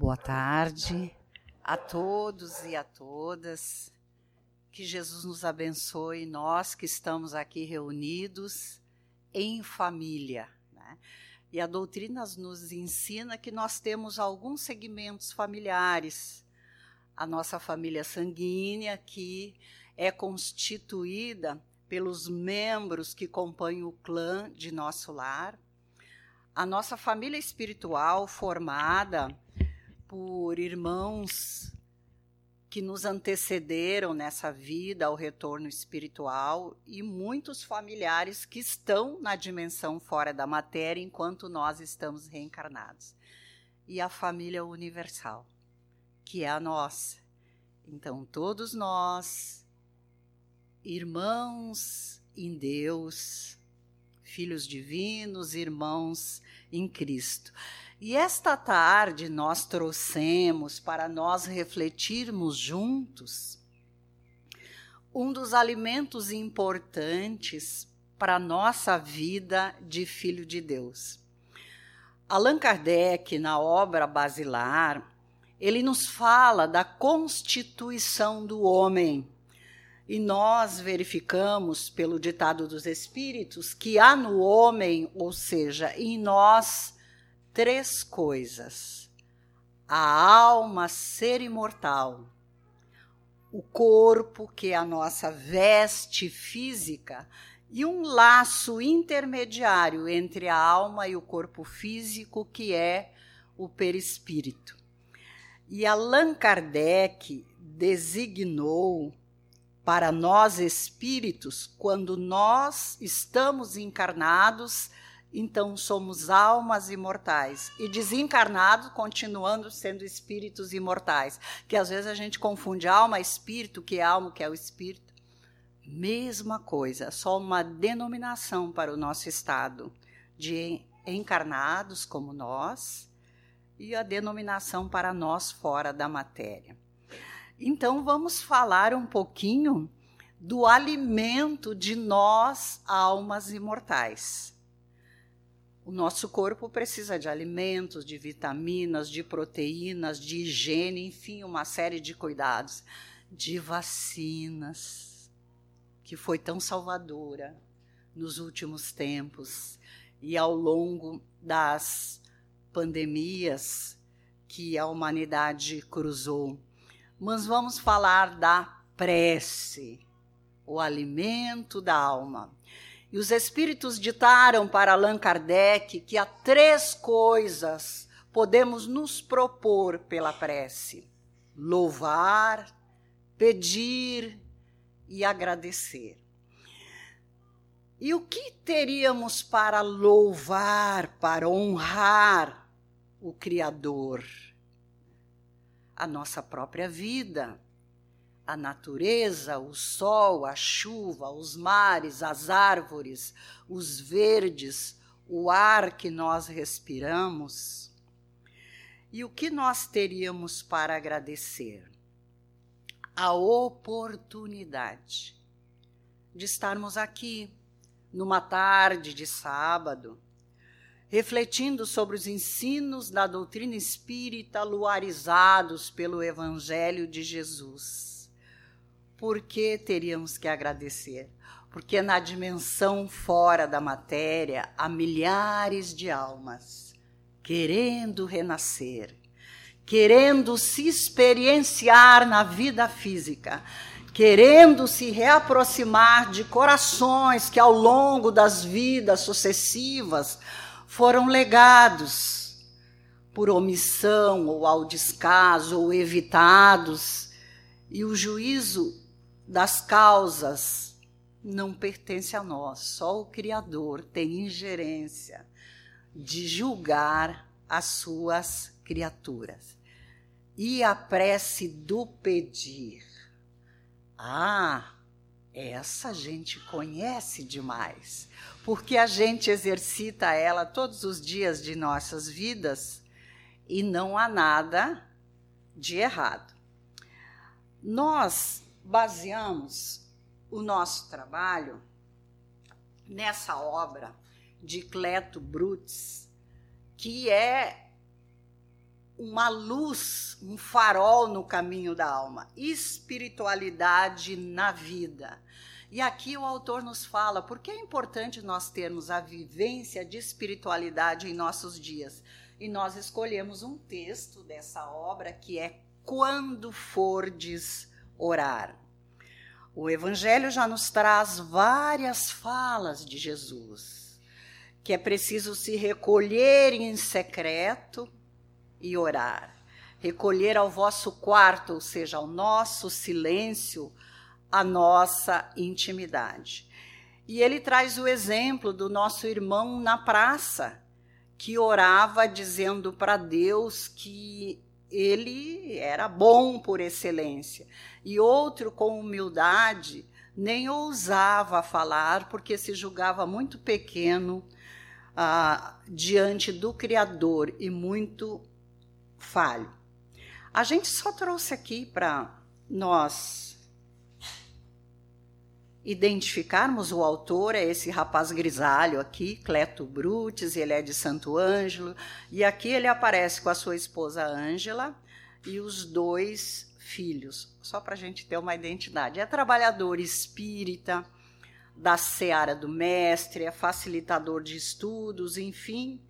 Boa tarde a todos e a todas. Que Jesus nos abençoe, nós que estamos aqui reunidos em família. Né? E a doutrina nos ensina que nós temos alguns segmentos familiares. A nossa família sanguínea, que é constituída pelos membros que compõem o clã de nosso lar. A nossa família espiritual, formada por irmãos que nos antecederam nessa vida ao retorno espiritual e muitos familiares que estão na dimensão fora da matéria enquanto nós estamos reencarnados. E a família universal, que é a nossa. Então, todos nós, irmãos em Deus, filhos divinos, irmãos em Cristo. E esta tarde nós trouxemos para nós refletirmos juntos um dos alimentos importantes para a nossa vida de filho de Deus. Allan Kardec, na obra Basilar, ele nos fala da constituição do homem. E nós verificamos, pelo ditado dos Espíritos, que há no homem, ou seja, em nós, três coisas: a alma ser imortal, o corpo, que é a nossa veste física, e um laço intermediário entre a alma e o corpo físico, que é o perispírito. E Allan Kardec designou para nós espíritos, quando nós estamos encarnados, então somos almas imortais. E desencarnados, continuando sendo espíritos imortais. Que às vezes a gente confunde alma, espírito, que é alma, que é o espírito. Mesma coisa, só uma denominação para o nosso estado de encarnados como nós e a denominação para nós fora da matéria. Então vamos falar um pouquinho do alimento de nós, almas imortais. O nosso corpo precisa de alimentos, de vitaminas, de proteínas, de higiene, enfim, uma série de cuidados, de vacinas, que foi tão salvadora nos últimos tempos e ao longo das pandemias que a humanidade cruzou. Mas vamos falar da prece, o alimento da alma. E os espíritos ditaram para Allan Kardec que há três coisas podemos nos propor pela prece: louvar, pedir e agradecer. E o que teríamos para louvar, para honrar o Criador? A nossa própria vida a natureza, o sol, a chuva, os mares, as árvores, os verdes, o ar que nós respiramos. E o que nós teríamos para agradecer? A oportunidade de estarmos aqui numa tarde de sábado, refletindo sobre os ensinos da doutrina espírita luarizados pelo Evangelho de Jesus por que teríamos que agradecer? Porque na dimensão fora da matéria há milhares de almas querendo renascer, querendo se experienciar na vida física, querendo se reaproximar de corações que ao longo das vidas sucessivas foram legados por omissão ou ao descaso ou evitados. E o juízo das causas não pertence a nós, só o Criador tem ingerência de julgar as suas criaturas. E a prece do pedir. Ah, essa gente conhece demais, porque a gente exercita ela todos os dias de nossas vidas e não há nada de errado. Nós baseamos o nosso trabalho nessa obra de Cleto Brutes, que é uma luz, um farol no caminho da alma, espiritualidade na vida. E aqui o autor nos fala por que é importante nós termos a vivência de espiritualidade em nossos dias. E nós escolhemos um texto dessa obra que é Quando Fordes Orar. O Evangelho já nos traz várias falas de Jesus, que é preciso se recolher em secreto e orar. Recolher ao vosso quarto, ou seja, ao nosso silêncio, a nossa intimidade. E ele traz o exemplo do nosso irmão na praça, que orava dizendo para Deus que ele era bom por excelência. E outro, com humildade, nem ousava falar, porque se julgava muito pequeno ah, diante do Criador e muito falho. A gente só trouxe aqui para nós identificarmos o autor, é esse rapaz grisalho aqui, Cleto Brutis, ele é de Santo Ângelo, e aqui ele aparece com a sua esposa Ângela e os dois filhos, só para a gente ter uma identidade. É trabalhador espírita, da seara do mestre, é facilitador de estudos, enfim,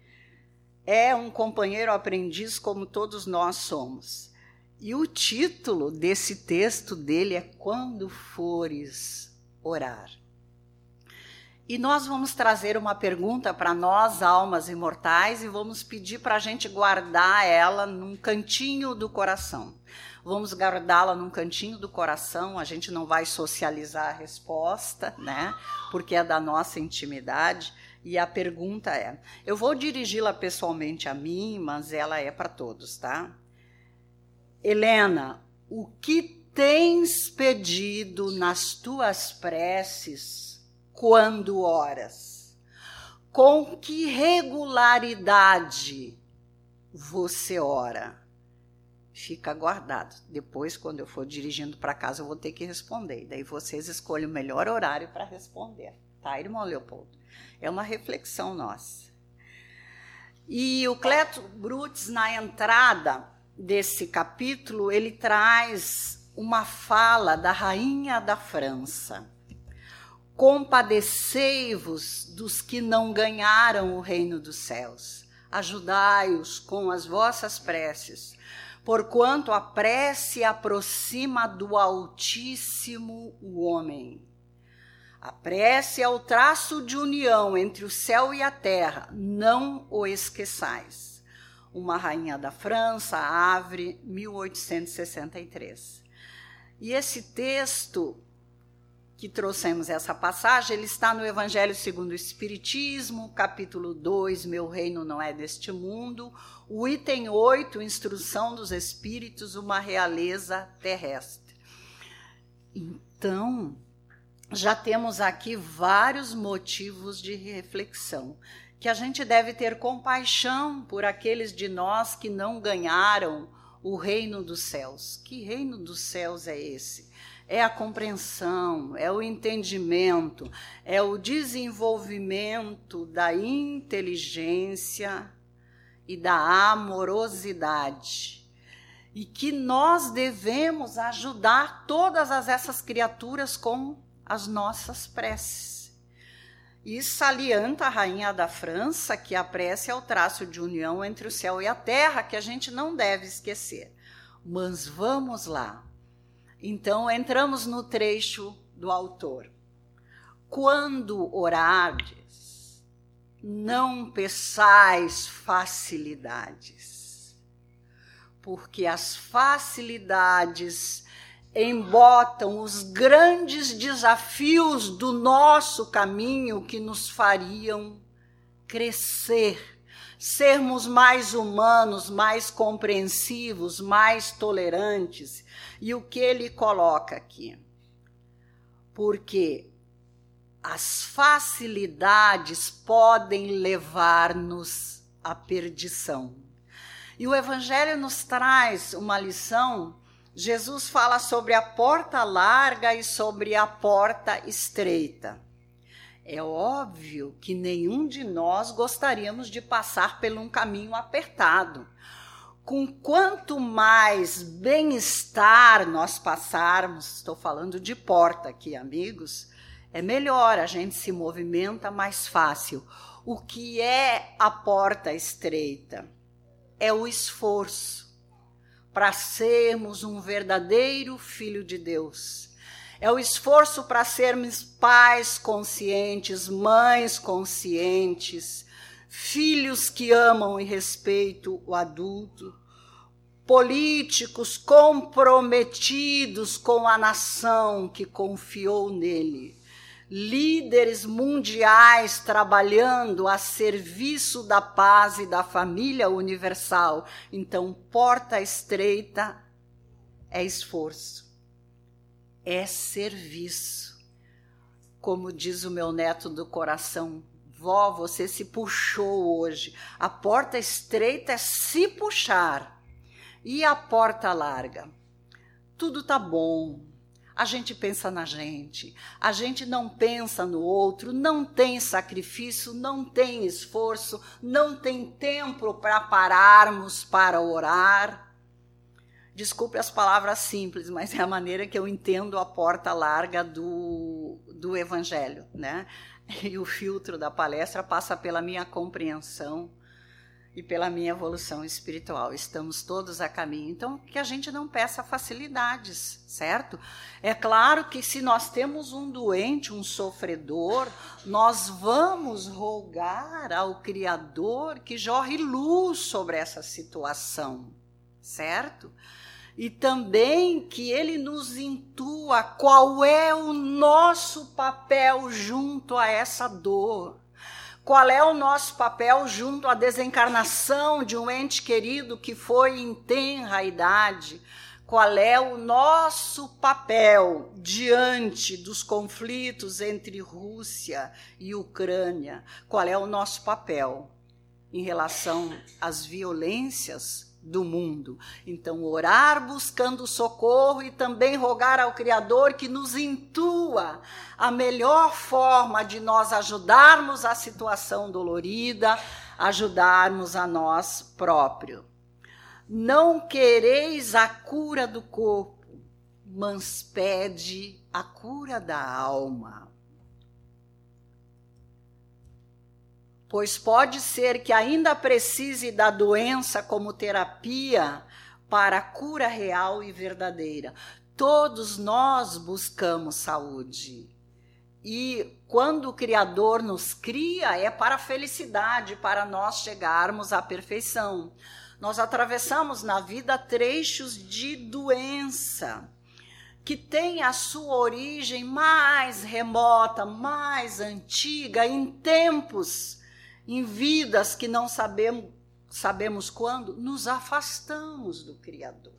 é um companheiro aprendiz como todos nós somos. E o título desse texto dele é Quando Fores Orar. E nós vamos trazer uma pergunta para nós, almas imortais, e vamos pedir para a gente guardar ela num cantinho do coração. Vamos guardá-la num cantinho do coração, a gente não vai socializar a resposta, né? Porque é da nossa intimidade. E a pergunta é: eu vou dirigi-la pessoalmente a mim, mas ela é para todos, tá? Helena, o que tens pedido nas tuas preces quando oras? Com que regularidade você ora? Fica guardado. Depois, quando eu for dirigindo para casa, eu vou ter que responder. Daí vocês escolhem o melhor horário para responder. Tá, irmão Leopoldo? É uma reflexão nossa. E o Cleto Brutis, na entrada desse capítulo, ele traz uma fala da rainha da França. Compadecei-vos dos que não ganharam o reino dos céus. Ajudai-os com as vossas preces, porquanto a prece aproxima do Altíssimo o homem. A prece é o traço de união entre o céu e a terra, não o esqueçais. Uma Rainha da França, Avre, 1863. E esse texto que trouxemos essa passagem, ele está no Evangelho segundo o Espiritismo, capítulo 2, Meu reino não é deste mundo, o item 8, Instrução dos Espíritos, uma realeza terrestre. Então, já temos aqui vários motivos de reflexão. Que a gente deve ter compaixão por aqueles de nós que não ganharam o reino dos céus. Que reino dos céus é esse? É a compreensão, é o entendimento, é o desenvolvimento da inteligência e da amorosidade e que nós devemos ajudar todas as, essas criaturas com as nossas preces. E salienta a rainha da França que a prece é o traço de união entre o céu e a terra, que a gente não deve esquecer. Mas vamos lá. Então, entramos no trecho do autor. Quando orardes, não peçais facilidades, porque as facilidades embotam os grandes desafios do nosso caminho que nos fariam crescer, sermos mais humanos, mais compreensivos, mais tolerantes. E o que ele coloca aqui? Porque as facilidades podem levar-nos à perdição. E o Evangelho nos traz uma lição Jesus fala sobre a porta larga e sobre a porta estreita. É óbvio que nenhum de nós gostaríamos de passar por um caminho apertado. com quanto mais bem-estar nós passarmos, estou falando de porta aqui, amigos, é melhor, a gente se movimenta mais fácil. O que é a porta estreita? É o esforço para sermos um verdadeiro filho de Deus. É o esforço para sermos pais conscientes, mães conscientes, filhos que amam e respeitam o adulto, políticos comprometidos com a nação que confiou nele, líderes mundiais trabalhando a serviço da paz e da família universal. Então, porta estreita é esforço, é serviço. Como diz o meu neto do coração, Vó, você se puxou hoje. A porta estreita é se puxar. E a porta larga? Tudo tá bom. A gente pensa na gente, a gente não pensa no outro, não tem sacrifício, não tem esforço, não tem tempo para pararmos para orar. Desculpe as palavras simples, mas é a maneira que eu entendo a porta larga do, do evangelho, né? e o filtro da palestra passa pela minha compreensão e pela minha evolução espiritual. Estamos todos a caminho. Então, que a gente não peça facilidades, certo? É claro que se nós temos um doente, um sofredor, nós vamos rogar ao Criador que jorre luz sobre essa situação, certo? e também que ele nos intua qual é o nosso papel junto a essa dor. Qual é o nosso papel junto à desencarnação de um ente querido que foi em tenra idade? Qual é o nosso papel diante dos conflitos entre Rússia e Ucrânia? Qual é o nosso papel em relação às violências do mundo. Então, orar buscando socorro e também rogar ao Criador que nos intua a melhor forma de nós ajudarmos a situação dolorida, ajudarmos a nós próprios. Não quereis a cura do corpo, mas pede a cura da alma. Pois pode ser que ainda precise da doença como terapia para a cura real e verdadeira. Todos nós buscamos saúde. E quando o Criador nos cria, é para a felicidade, para nós chegarmos à perfeição. Nós atravessamos na vida trechos de doença, que tem a sua origem mais remota, mais antiga, em tempos em vidas que não sabemos, sabemos quando, nos afastamos do Criador.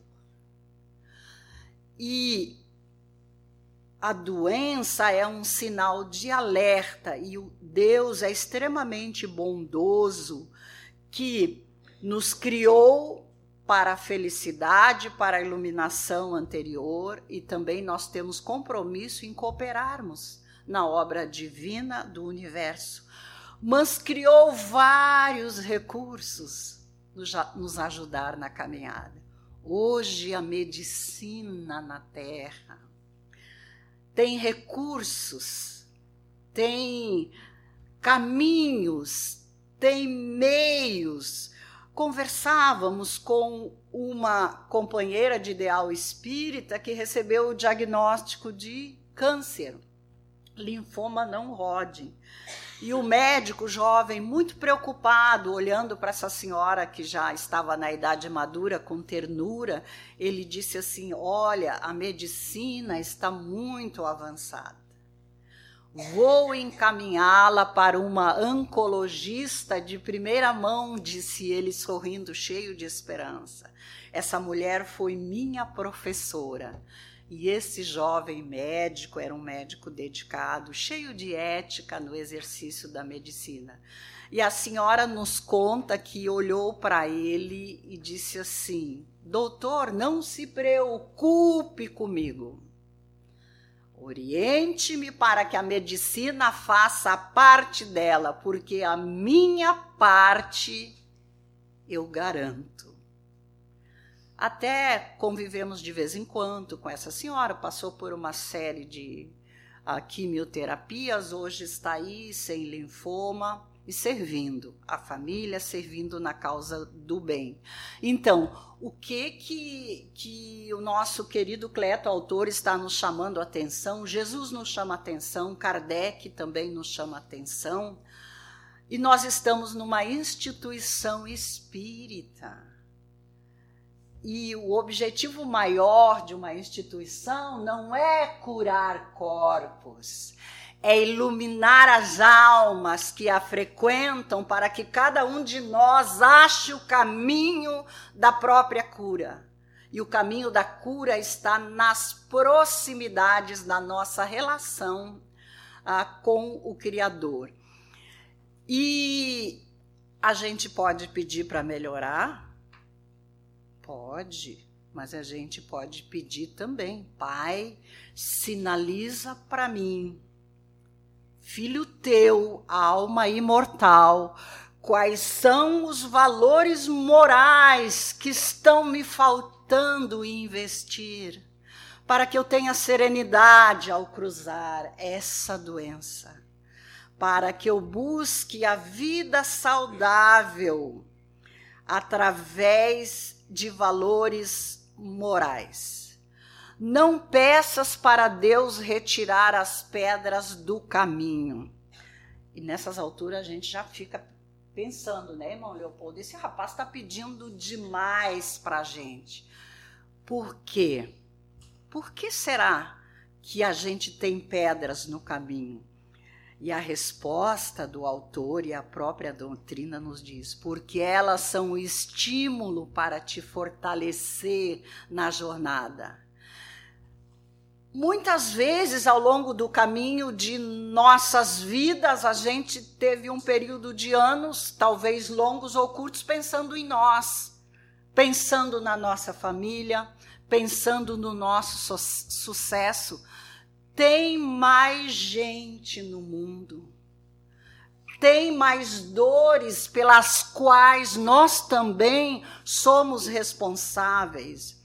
E a doença é um sinal de alerta, e o Deus é extremamente bondoso, que nos criou para a felicidade, para a iluminação anterior, e também nós temos compromisso em cooperarmos na obra divina do universo mas criou vários recursos nos ajudar na caminhada. Hoje a medicina na Terra tem recursos, tem caminhos, tem meios. Conversávamos com uma companheira de ideal espírita que recebeu o diagnóstico de câncer, linfoma não Hodgkin. E o médico jovem, muito preocupado, olhando para essa senhora que já estava na idade madura, com ternura, ele disse assim: Olha, a medicina está muito avançada. Vou encaminhá-la para uma oncologista de primeira mão, disse ele, sorrindo, cheio de esperança. Essa mulher foi minha professora. E esse jovem médico era um médico dedicado, cheio de ética no exercício da medicina. E a senhora nos conta que olhou para ele e disse assim: Doutor, não se preocupe comigo. Oriente-me para que a medicina faça a parte dela, porque a minha parte eu garanto. Até convivemos de vez em quando com essa senhora, passou por uma série de uh, quimioterapias, hoje está aí sem linfoma e servindo a família, servindo na causa do bem. Então, o que que, que o nosso querido Cleto, autor, está nos chamando a atenção? Jesus nos chama a atenção, Kardec também nos chama a atenção, e nós estamos numa instituição espírita. E o objetivo maior de uma instituição não é curar corpos, é iluminar as almas que a frequentam para que cada um de nós ache o caminho da própria cura. E o caminho da cura está nas proximidades da nossa relação ah, com o Criador. E a gente pode pedir para melhorar, Pode, mas a gente pode pedir também. Pai, sinaliza para mim, filho teu, alma imortal, quais são os valores morais que estão me faltando investir para que eu tenha serenidade ao cruzar essa doença, para que eu busque a vida saudável através de valores morais. Não peças para Deus retirar as pedras do caminho. E nessas alturas a gente já fica pensando, né, irmão Leopoldo? Esse rapaz está pedindo demais para a gente. Por quê? Por que será que a gente tem pedras no caminho? E a resposta do autor e a própria doutrina nos diz: porque elas são o estímulo para te fortalecer na jornada. Muitas vezes ao longo do caminho de nossas vidas, a gente teve um período de anos, talvez longos ou curtos, pensando em nós, pensando na nossa família, pensando no nosso su sucesso, tem mais gente no mundo, tem mais dores pelas quais nós também somos responsáveis.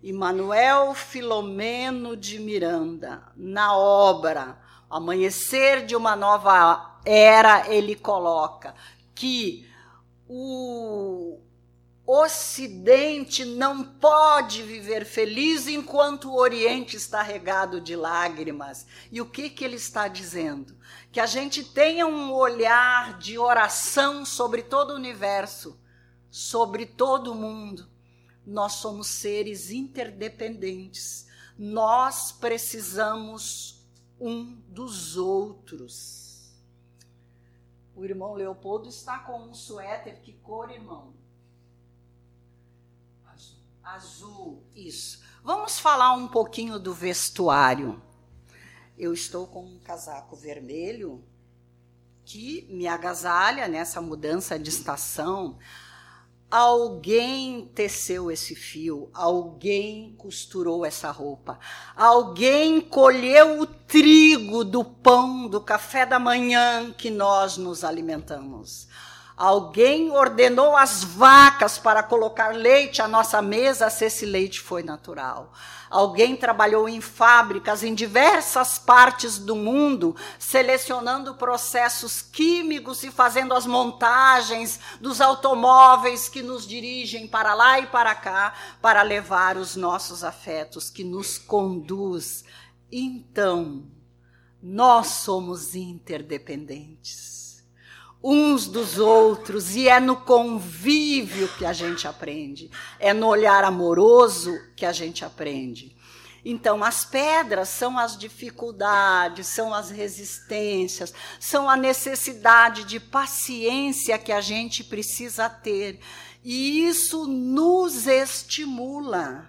E Manuel Filomeno de Miranda, na obra Amanhecer de uma Nova Era, ele coloca que o, Ocidente não pode viver feliz enquanto o Oriente está regado de lágrimas. E o que, que ele está dizendo? Que a gente tenha um olhar de oração sobre todo o universo, sobre todo o mundo. Nós somos seres interdependentes. Nós precisamos um dos outros. O irmão Leopoldo está com um suéter. Que cor, irmão? Azul, isso. Vamos falar um pouquinho do vestuário. Eu estou com um casaco vermelho que me agasalha nessa mudança de estação. Alguém teceu esse fio, alguém costurou essa roupa, alguém colheu o trigo do pão do café da manhã que nós nos alimentamos. Alguém ordenou as vacas para colocar leite à nossa mesa se esse leite foi natural. Alguém trabalhou em fábricas em diversas partes do mundo, selecionando processos químicos e fazendo as montagens dos automóveis que nos dirigem para lá e para cá para levar os nossos afetos, que nos conduz. Então, nós somos interdependentes uns dos outros, e é no convívio que a gente aprende, é no olhar amoroso que a gente aprende. Então, as pedras são as dificuldades, são as resistências, são a necessidade de paciência que a gente precisa ter. E isso nos estimula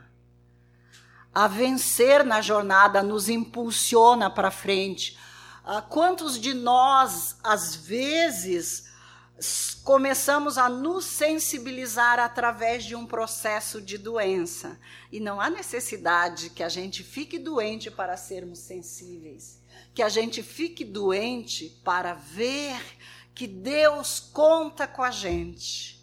a vencer na jornada, nos impulsiona para frente quantos de nós, às vezes, começamos a nos sensibilizar através de um processo de doença? E não há necessidade que a gente fique doente para sermos sensíveis, que a gente fique doente para ver que Deus conta com a gente.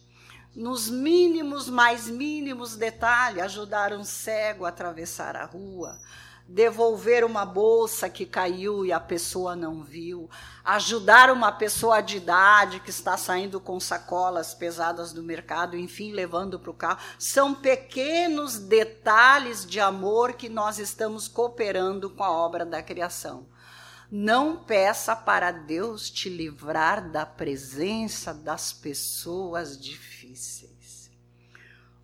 nos mínimos, mais mínimos detalhes, ajudar um cego a atravessar a rua, devolver uma bolsa que caiu e a pessoa não viu, ajudar uma pessoa de idade que está saindo com sacolas pesadas do mercado, enfim, levando para o carro. São pequenos detalhes de amor que nós estamos cooperando com a obra da criação. Não peça para Deus te livrar da presença das pessoas difíceis.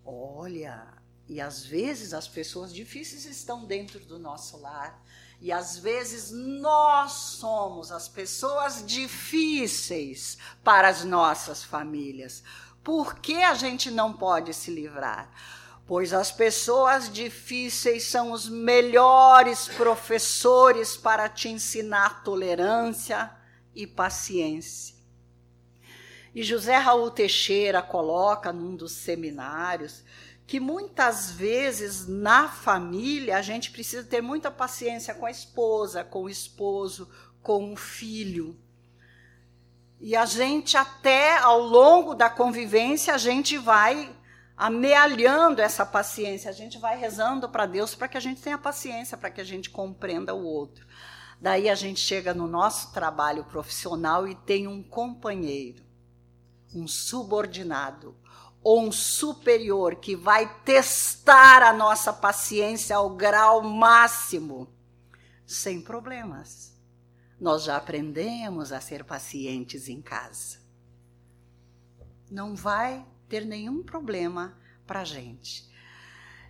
Olha, e às vezes as pessoas difíceis estão dentro do nosso lar. E às vezes nós somos as pessoas difíceis para as nossas famílias. Por que a gente não pode se livrar? Pois as pessoas difíceis são os melhores professores para te ensinar tolerância e paciência. E José Raul Teixeira coloca num dos seminários que muitas vezes na família a gente precisa ter muita paciência com a esposa, com o esposo, com o filho. E a gente até ao longo da convivência a gente vai amealhando essa paciência, a gente vai rezando para Deus para que a gente tenha paciência, para que a gente compreenda o outro. Daí a gente chega no nosso trabalho profissional e tem um companheiro, um subordinado, ou um superior que vai testar a nossa paciência ao grau máximo, sem problemas. Nós já aprendemos a ser pacientes em casa. Não vai ter nenhum problema para a gente.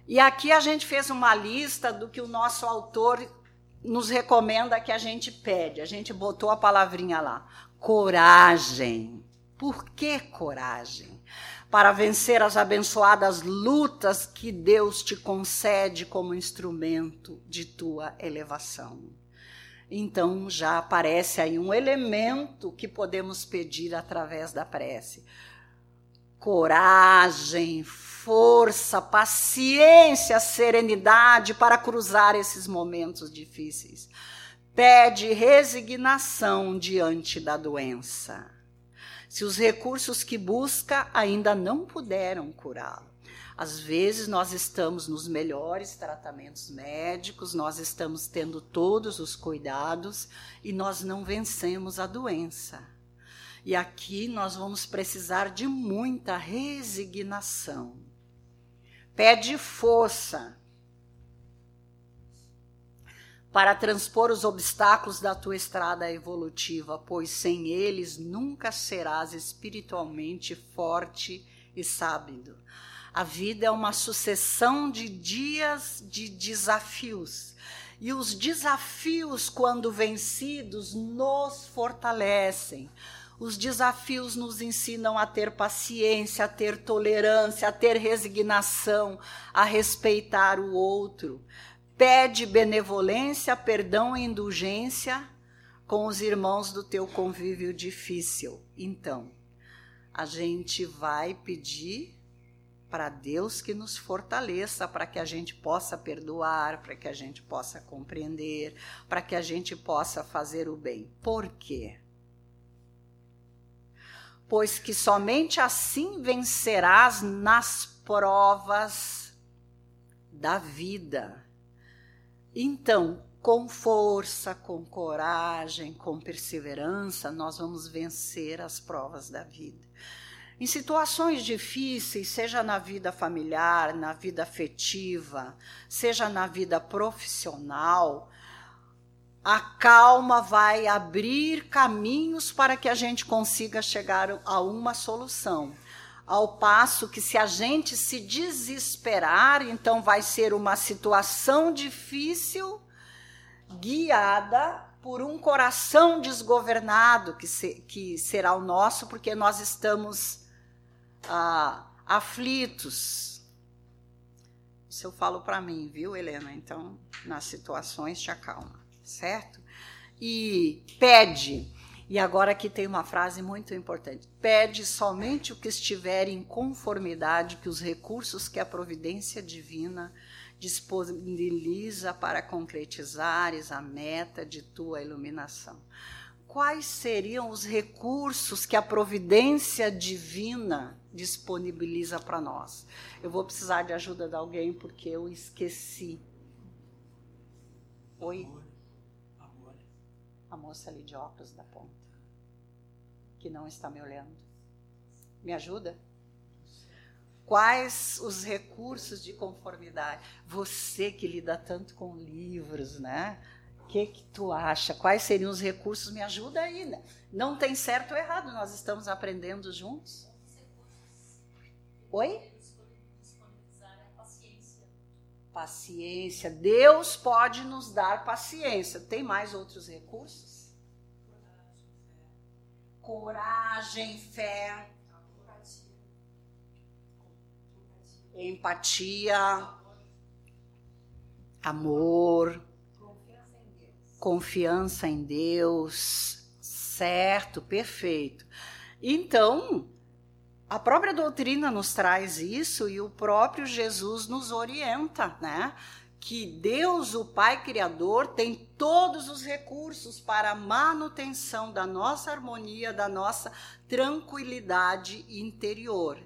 E aqui a gente fez uma lista do que o nosso autor nos recomenda que a gente pede. A gente botou a palavrinha lá: coragem. Por que coragem? Para vencer as abençoadas lutas que Deus te concede como instrumento de tua elevação. Então já aparece aí um elemento que podemos pedir através da prece. Coragem, força, paciência, serenidade para cruzar esses momentos difíceis. Pede resignação diante da doença se os recursos que busca ainda não puderam curá-lo. Às vezes nós estamos nos melhores tratamentos médicos, nós estamos tendo todos os cuidados e nós não vencemos a doença. E aqui nós vamos precisar de muita resignação. Pede força para transpor os obstáculos da tua estrada evolutiva, pois sem eles nunca serás espiritualmente forte e sábio. A vida é uma sucessão de dias de desafios. E os desafios, quando vencidos, nos fortalecem. Os desafios nos ensinam a ter paciência, a ter tolerância, a ter resignação, a respeitar o outro pede benevolência, perdão e indulgência com os irmãos do teu convívio difícil. Então, a gente vai pedir para Deus que nos fortaleça, para que a gente possa perdoar, para que a gente possa compreender, para que a gente possa fazer o bem. Por quê? Pois que somente assim vencerás nas provas da vida então, com força, com coragem, com perseverança, nós vamos vencer as provas da vida. Em situações difíceis, seja na vida familiar, na vida afetiva, seja na vida profissional, a calma vai abrir caminhos para que a gente consiga chegar a uma solução. Ao passo que, se a gente se desesperar, então vai ser uma situação difícil, guiada por um coração desgovernado, que, se, que será o nosso, porque nós estamos ah, aflitos. Isso eu falo para mim, viu, Helena? Então, nas situações, te acalma, certo? E pede e agora aqui tem uma frase muito importante: pede somente o que estiver em conformidade que os recursos que a providência divina disponibiliza para concretizares a meta de tua iluminação. quais seriam os recursos que a providência divina disponibiliza para nós. Eu vou precisar de ajuda de alguém porque eu esqueci. Oi? Amor. Amor. A moça ali de óculos da ponta, que não está me olhando. Me ajuda? Quais os recursos de conformidade? Você que lida tanto com livros, né? O que, que tu acha? Quais seriam os recursos? Me ajuda aí, né? Não tem certo ou errado, nós estamos aprendendo juntos. Oi? Paciência. Deus pode nos dar paciência. Tem mais outros recursos? Coragem, fé. Empatia. Amor. Confiança em Deus. Certo, perfeito. Então, a própria doutrina nos traz isso e o próprio Jesus nos orienta, né? Que Deus, o Pai Criador, tem todos os recursos para a manutenção da nossa harmonia, da nossa tranquilidade interior.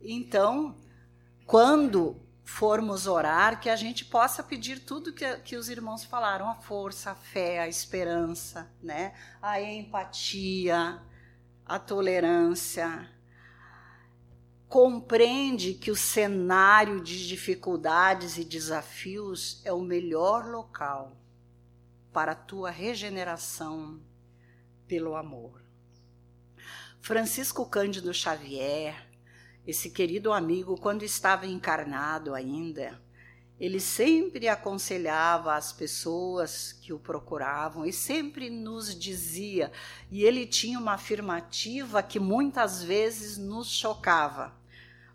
Então, quando formos orar, que a gente possa pedir tudo que, que os irmãos falaram: a força, a fé, a esperança, né? a empatia, a tolerância compreende que o cenário de dificuldades e desafios é o melhor local para a tua regeneração pelo amor. Francisco Cândido Xavier, esse querido amigo, quando estava encarnado ainda, ele sempre aconselhava as pessoas que o procuravam e sempre nos dizia, e ele tinha uma afirmativa que muitas vezes nos chocava.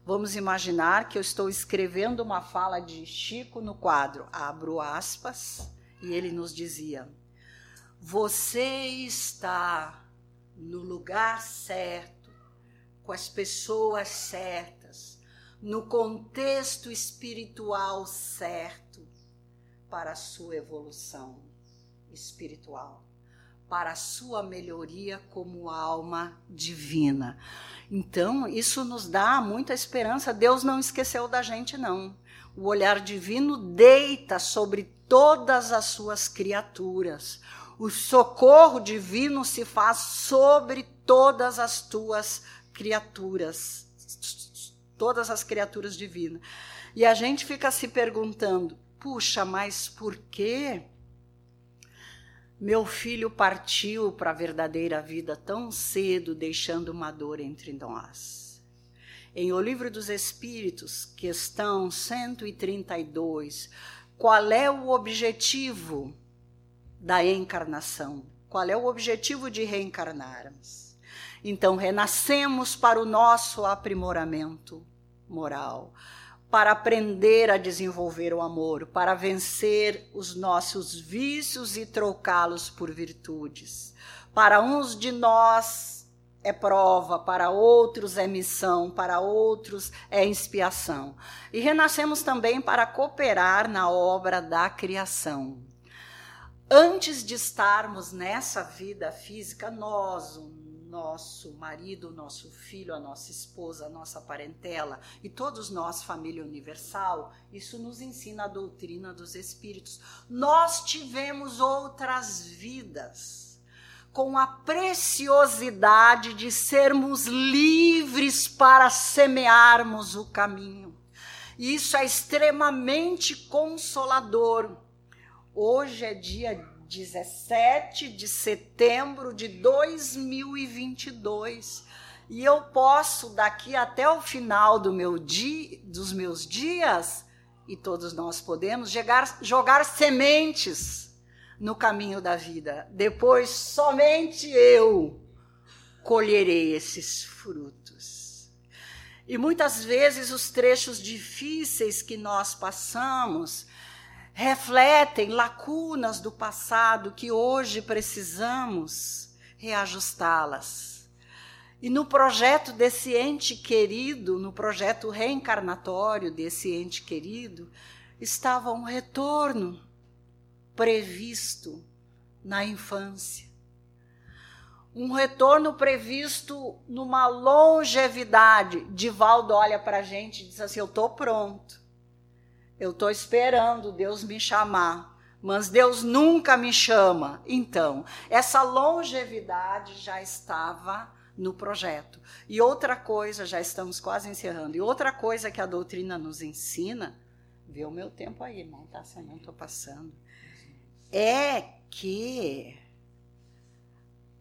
Vamos imaginar que eu estou escrevendo uma fala de Chico no quadro, abro aspas, e ele nos dizia: Você está no lugar certo, com as pessoas certas, no contexto espiritual certo para a sua evolução espiritual, para a sua melhoria como alma divina. Então, isso nos dá muita esperança. Deus não esqueceu da gente, não. O olhar divino deita sobre todas as suas criaturas. O socorro divino se faz sobre todas as tuas criaturas, todas as criaturas divinas. E a gente fica se perguntando: puxa, mas por quê? Meu filho partiu para a verdadeira vida tão cedo, deixando uma dor entre nós. Em O Livro dos Espíritos, questão 132, qual é o objetivo da encarnação? Qual é o objetivo de reencarnarmos? Então, renascemos para o nosso aprimoramento moral para aprender a desenvolver o amor, para vencer os nossos vícios e trocá-los por virtudes. Para uns de nós é prova, para outros é missão, para outros é expiação. E renascemos também para cooperar na obra da criação. Antes de estarmos nessa vida física, nós, nosso marido, nosso filho, a nossa esposa, a nossa parentela e todos nós, família universal, isso nos ensina a doutrina dos espíritos. Nós tivemos outras vidas com a preciosidade de sermos livres para semearmos o caminho. Isso é extremamente consolador. Hoje é dia 17 de setembro de 2022. E eu posso, daqui até o final do meu dia, dos meus dias, e todos nós podemos, jogar, jogar sementes no caminho da vida. Depois, somente eu colherei esses frutos. E muitas vezes os trechos difíceis que nós passamos, refletem lacunas do passado que hoje precisamos reajustá-las. E no projeto desse ente querido, no projeto reencarnatório desse ente querido, estava um retorno previsto na infância. um retorno previsto numa longevidade. Divaldo olha para a gente e diz assim: Eu estou pronto. Eu estou esperando Deus me chamar. Mas Deus nunca me chama. Então, essa longevidade já estava no projeto. E outra coisa, já estamos quase encerrando, e outra coisa que a doutrina nos ensina, vê o meu tempo aí, irmão, tá? Se eu não estou passando, é que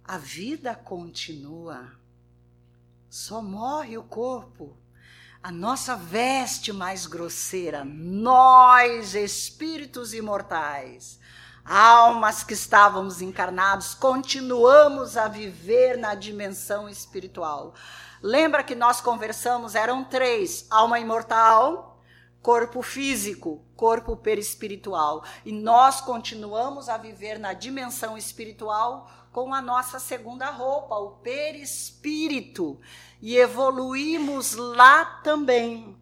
a vida continua. Só morre o corpo. A nossa veste mais grosseira, nós, espíritos imortais, almas que estávamos encarnados, continuamos a viver na dimensão espiritual. Lembra que nós conversamos, eram três: alma imortal, corpo físico, corpo perispiritual. E nós continuamos a viver na dimensão espiritual com a nossa segunda roupa, o perispírito, e evoluímos lá também.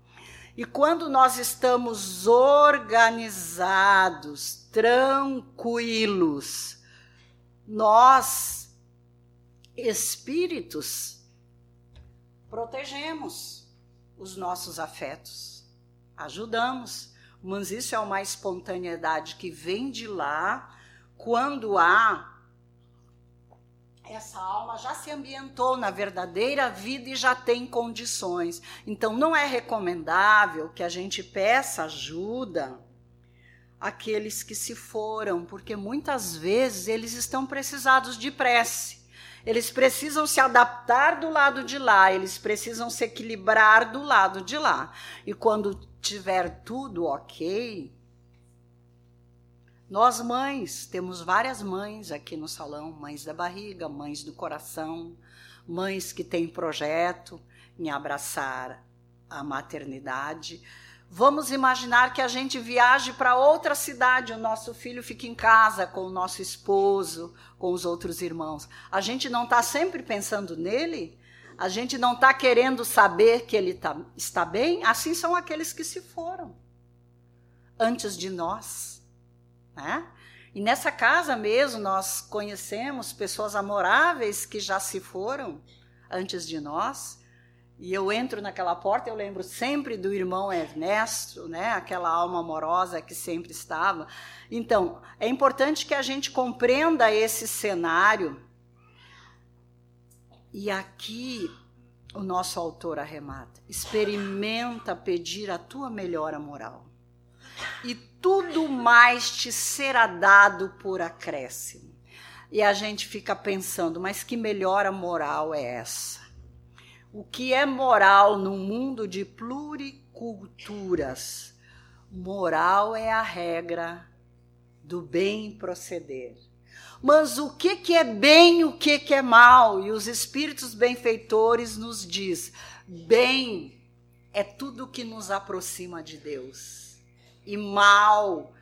E quando nós estamos organizados, tranquilos, nós, espíritos, protegemos os nossos afetos, ajudamos, mas isso é uma espontaneidade que vem de lá quando há essa alma já se ambientou na verdadeira vida e já tem condições. Então, não é recomendável que a gente peça ajuda àqueles que se foram, porque muitas vezes eles estão precisados de prece. Eles precisam se adaptar do lado de lá, eles precisam se equilibrar do lado de lá. E quando tiver tudo ok, nós mães, temos várias mães aqui no salão, mães da barriga, mães do coração, mães que têm projeto em abraçar a maternidade. Vamos imaginar que a gente viaje para outra cidade, o nosso filho fica em casa com o nosso esposo, com os outros irmãos. A gente não está sempre pensando nele? A gente não está querendo saber que ele tá, está bem? Assim são aqueles que se foram antes de nós. Né? E nessa casa mesmo nós conhecemos pessoas amoráveis que já se foram antes de nós. E eu entro naquela porta, eu lembro sempre do irmão Ernesto, né? Aquela alma amorosa que sempre estava. Então, é importante que a gente compreenda esse cenário. E aqui o nosso autor arremata: experimenta pedir a tua melhora moral. E tudo mais te será dado por acréscimo. E a gente fica pensando, mas que melhora moral é essa? O que é moral no mundo de pluriculturas? Moral é a regra do bem proceder. Mas o que, que é bem e o que, que é mal? E os espíritos benfeitores nos diz: bem é tudo que nos aproxima de Deus e mal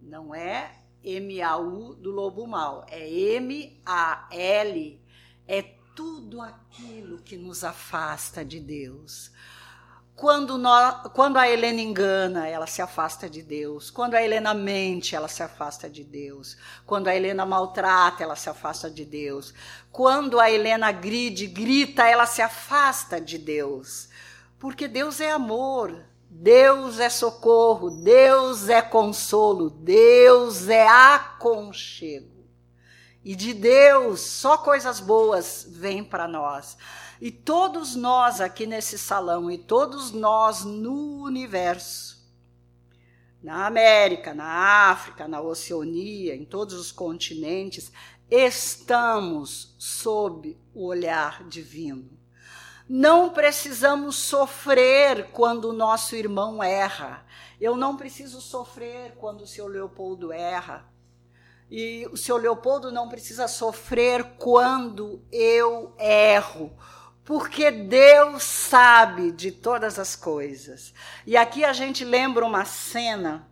não é M-A-U do lobo mal, é M-A-L. É tudo aquilo que nos afasta de Deus. Quando, nós, quando a Helena engana, ela se afasta de Deus. Quando a Helena mente, ela se afasta de Deus. Quando a Helena maltrata, ela se afasta de Deus. Quando a Helena gride, grita, ela se afasta de Deus. Porque Deus é amor. Deus é socorro, Deus é consolo, Deus é aconchego. E de Deus só coisas boas vêm para nós. E todos nós aqui nesse salão, e todos nós no universo, na América, na África, na Oceania, em todos os continentes, estamos sob o olhar divino. Não precisamos sofrer quando o nosso irmão erra. Eu não preciso sofrer quando o seu Leopoldo erra. E o seu Leopoldo não precisa sofrer quando eu erro, porque Deus sabe de todas as coisas. E aqui a gente lembra uma cena,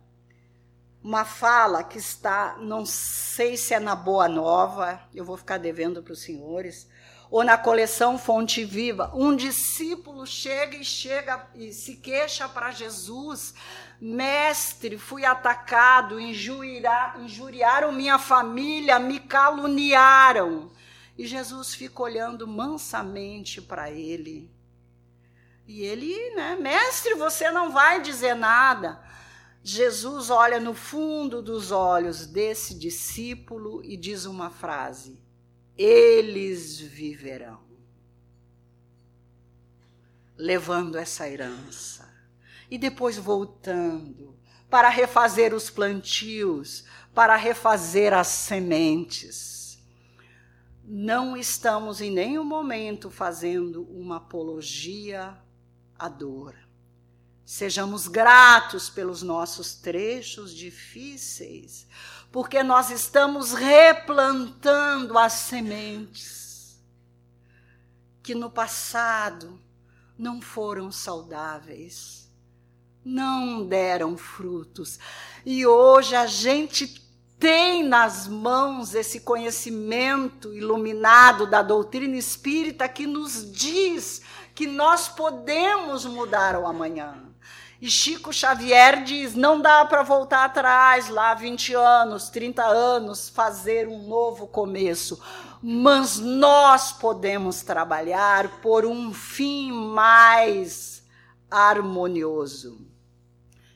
uma fala que está, não sei se é na Boa Nova, eu vou ficar devendo para os senhores, ou na coleção Fonte Viva, um discípulo chega e chega e se queixa para Jesus: Mestre, fui atacado, injuriar, injuriaram minha família, me caluniaram. E Jesus fica olhando mansamente para ele. E ele, né, mestre, você não vai dizer nada. Jesus olha no fundo dos olhos desse discípulo e diz uma frase: Eles viverão. Levando essa herança. E depois voltando para refazer os plantios, para refazer as sementes. Não estamos em nenhum momento fazendo uma apologia à dor Sejamos gratos pelos nossos trechos difíceis, porque nós estamos replantando as sementes que no passado não foram saudáveis, não deram frutos. E hoje a gente tem nas mãos esse conhecimento iluminado da doutrina espírita que nos diz que nós podemos mudar o amanhã. E Chico Xavier diz: não dá para voltar atrás, lá 20 anos, 30 anos, fazer um novo começo. Mas nós podemos trabalhar por um fim mais harmonioso.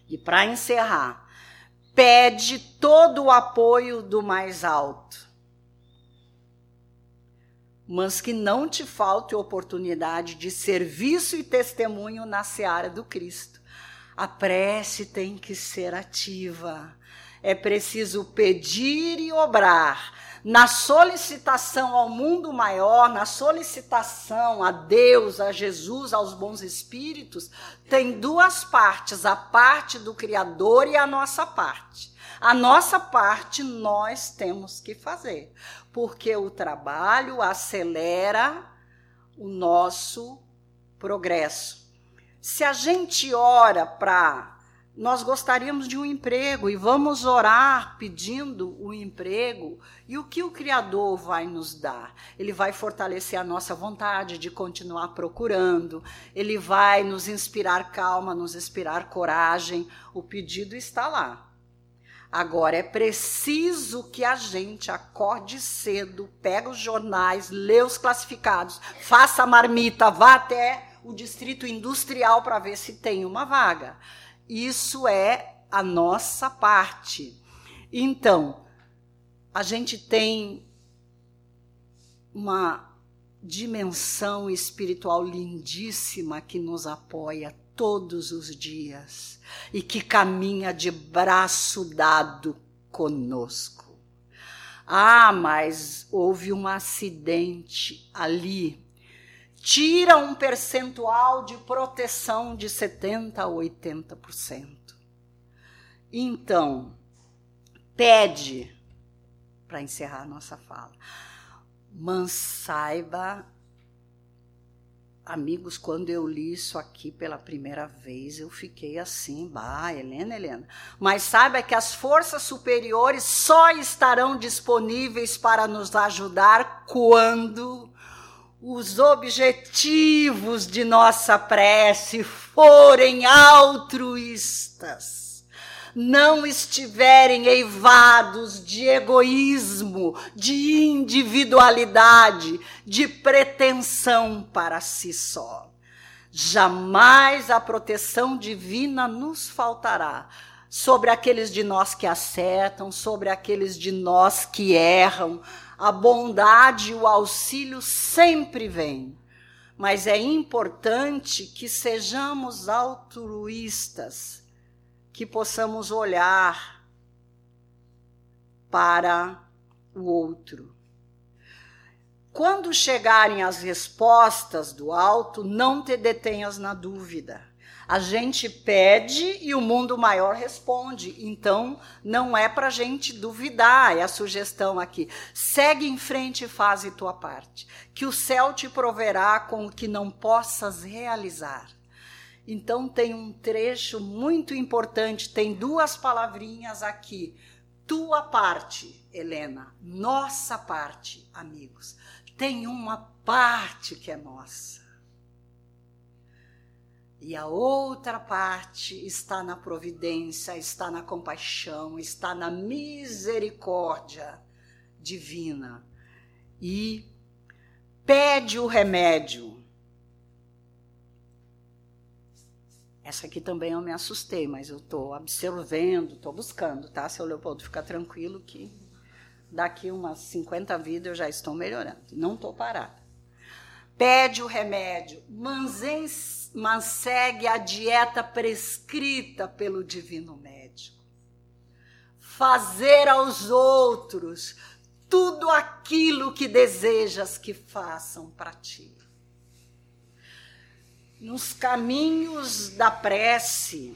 E para encerrar, pede todo o apoio do mais alto. Mas que não te falte oportunidade de serviço e testemunho na seara do Cristo a prece tem que ser ativa. É preciso pedir e obrar. Na solicitação ao mundo maior, na solicitação a Deus, a Jesus, aos bons espíritos, tem duas partes: a parte do Criador e a nossa parte. A nossa parte nós temos que fazer, porque o trabalho acelera o nosso progresso. Se a gente ora para nós gostaríamos de um emprego e vamos orar pedindo o um emprego, e o que o Criador vai nos dar? Ele vai fortalecer a nossa vontade de continuar procurando, ele vai nos inspirar calma, nos inspirar coragem. O pedido está lá. Agora é preciso que a gente acorde cedo, pega os jornais, lê os classificados, faça a marmita, vá até o distrito industrial para ver se tem uma vaga. Isso é a nossa parte. Então, a gente tem uma dimensão espiritual lindíssima que nos apoia todos os dias e que caminha de braço dado conosco. Ah, mas houve um acidente ali tira um percentual de proteção de 70% a 80%. Então, pede, para encerrar nossa fala, mas saiba, amigos, quando eu li isso aqui pela primeira vez, eu fiquei assim, bah, Helena, Helena. Mas saiba que as forças superiores só estarão disponíveis para nos ajudar quando os objetivos de nossa prece forem altruístas, não estiverem eivados de egoísmo, de individualidade, de pretensão para si só. Jamais a proteção divina nos faltará sobre aqueles de nós que acertam, sobre aqueles de nós que erram, a bondade e o auxílio sempre vêm. Mas é importante que sejamos altruístas, que possamos olhar para o outro. Quando chegarem as respostas do alto, não te detenhas na dúvida. A gente pede e o mundo maior responde. Então, não é para a gente duvidar, é a sugestão aqui. Segue em frente e faz tua parte, que o céu te proverá com o que não possas realizar. Então, tem um trecho muito importante, tem duas palavrinhas aqui. Tua parte, Helena, nossa parte, amigos. Tem uma parte que é nossa. E a outra parte está na providência, está na compaixão, está na misericórdia divina. E pede o remédio. Essa aqui também eu me assustei, mas eu estou absorvendo, estou buscando, tá? Seu Leopoldo, fica tranquilo que daqui umas 50 vidas eu já estou melhorando. Não estou parada. Pede o remédio, mas segue a dieta prescrita pelo divino médico. Fazer aos outros tudo aquilo que desejas que façam para ti. Nos caminhos da prece,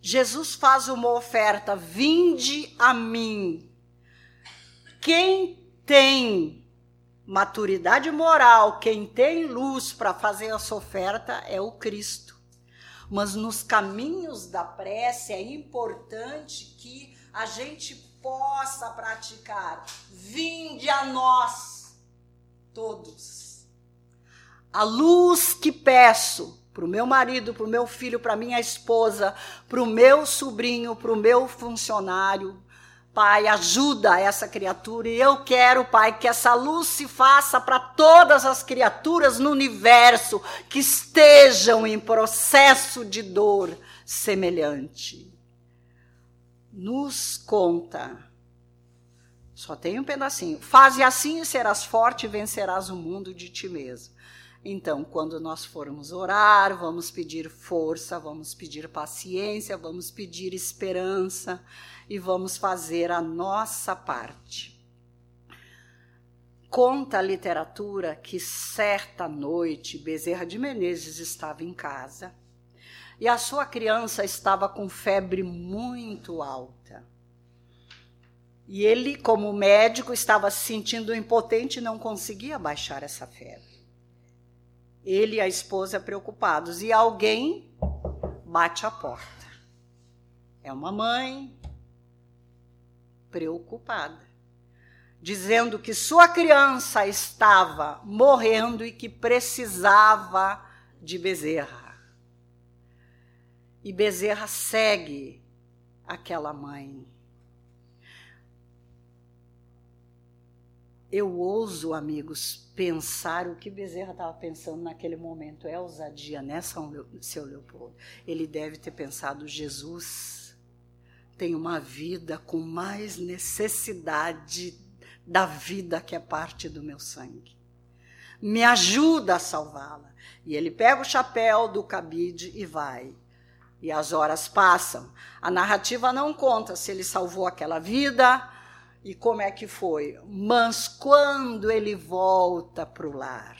Jesus faz uma oferta: vinde a mim. Quem tem maturidade moral, quem tem luz para fazer essa oferta é o Cristo. Mas nos caminhos da prece é importante que a gente possa praticar. Vinde a nós, todos. A luz que peço para o meu marido, para o meu filho, para minha esposa, para o meu sobrinho, para o meu funcionário. Pai, ajuda essa criatura e eu quero, Pai, que essa luz se faça para todas as criaturas no universo que estejam em processo de dor semelhante nos conta. Só tem um pedacinho. Faze assim e serás forte e vencerás o mundo de ti mesmo. Então, quando nós formos orar, vamos pedir força, vamos pedir paciência, vamos pedir esperança e vamos fazer a nossa parte. Conta a literatura que certa noite Bezerra de Menezes estava em casa e a sua criança estava com febre muito alta. E ele, como médico, estava se sentindo impotente e não conseguia baixar essa febre. Ele e a esposa preocupados. E alguém bate a porta. É uma mãe preocupada, dizendo que sua criança estava morrendo e que precisava de Bezerra. E Bezerra segue aquela mãe. Eu ouso, amigos, pensar o que Bezerra estava pensando naquele momento. É ousadia, né, São seu Leopoldo? Ele deve ter pensado: Jesus tem uma vida com mais necessidade da vida que é parte do meu sangue. Me ajuda a salvá-la. E ele pega o chapéu do cabide e vai. E as horas passam. A narrativa não conta se ele salvou aquela vida e como é que foi. Mas quando ele volta para o lar,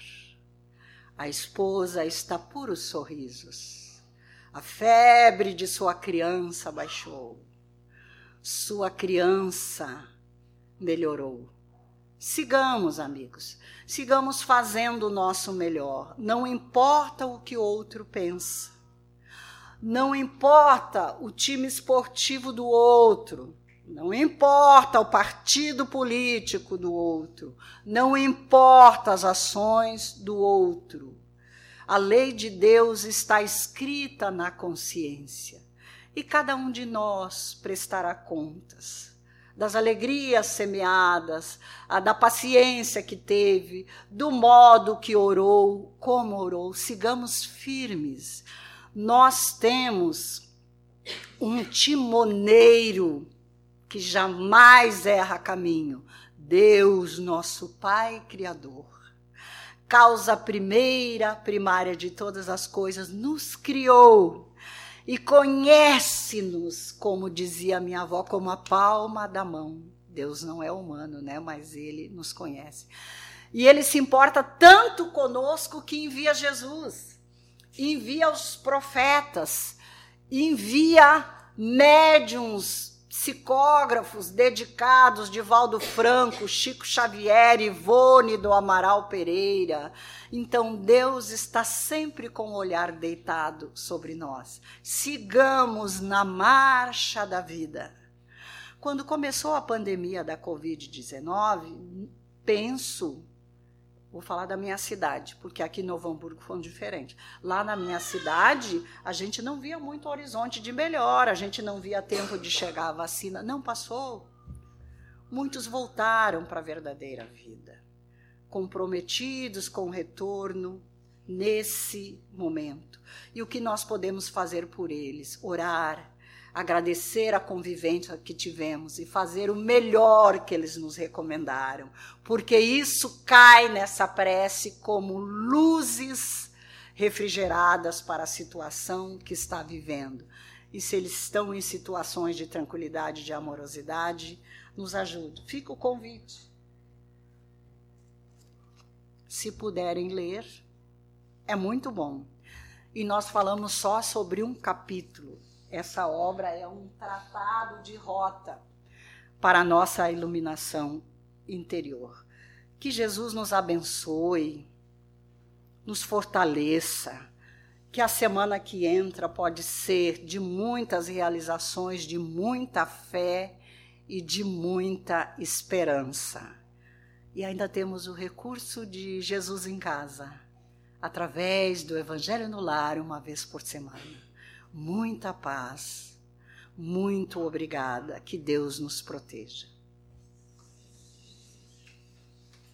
a esposa está puros sorrisos. A febre de sua criança baixou. Sua criança melhorou. Sigamos, amigos. Sigamos fazendo o nosso melhor. Não importa o que outro pensa. Não importa o time esportivo do outro, não importa o partido político do outro, não importa as ações do outro. A lei de Deus está escrita na consciência e cada um de nós prestará contas das alegrias semeadas, da paciência que teve, do modo que orou, como orou. Sigamos firmes nós temos um timoneiro que jamais erra caminho. Deus, nosso Pai Criador. Causa primeira, primária de todas as coisas, nos criou e conhece-nos, como dizia minha avó, como a palma da mão. Deus não é humano, né? Mas ele nos conhece. E ele se importa tanto conosco que envia Jesus envia os profetas, envia médiums, psicógrafos dedicados de Valdo Franco, Chico Xavier, Ivone do Amaral Pereira. Então Deus está sempre com o olhar deitado sobre nós. Sigamos na marcha da vida. Quando começou a pandemia da Covid-19, penso Vou falar da minha cidade, porque aqui em Novo Hamburgo foi diferente. Lá na minha cidade, a gente não via muito horizonte de melhora, a gente não via tempo de chegar a vacina. Não passou. Muitos voltaram para a verdadeira vida. comprometidos com o retorno nesse momento. E o que nós podemos fazer por eles? Orar, agradecer a convivência que tivemos e fazer o melhor que eles nos recomendaram, porque isso cai nessa prece como luzes refrigeradas para a situação que está vivendo. E se eles estão em situações de tranquilidade, de amorosidade, nos ajude. Fica o convite. Se puderem ler, é muito bom. E nós falamos só sobre um capítulo. Essa obra é um tratado de rota para a nossa iluminação interior. Que Jesus nos abençoe, nos fortaleça, que a semana que entra pode ser de muitas realizações, de muita fé e de muita esperança. E ainda temos o recurso de Jesus em casa, através do Evangelho no Lar, uma vez por semana. Muita paz, muito obrigada, que Deus nos proteja.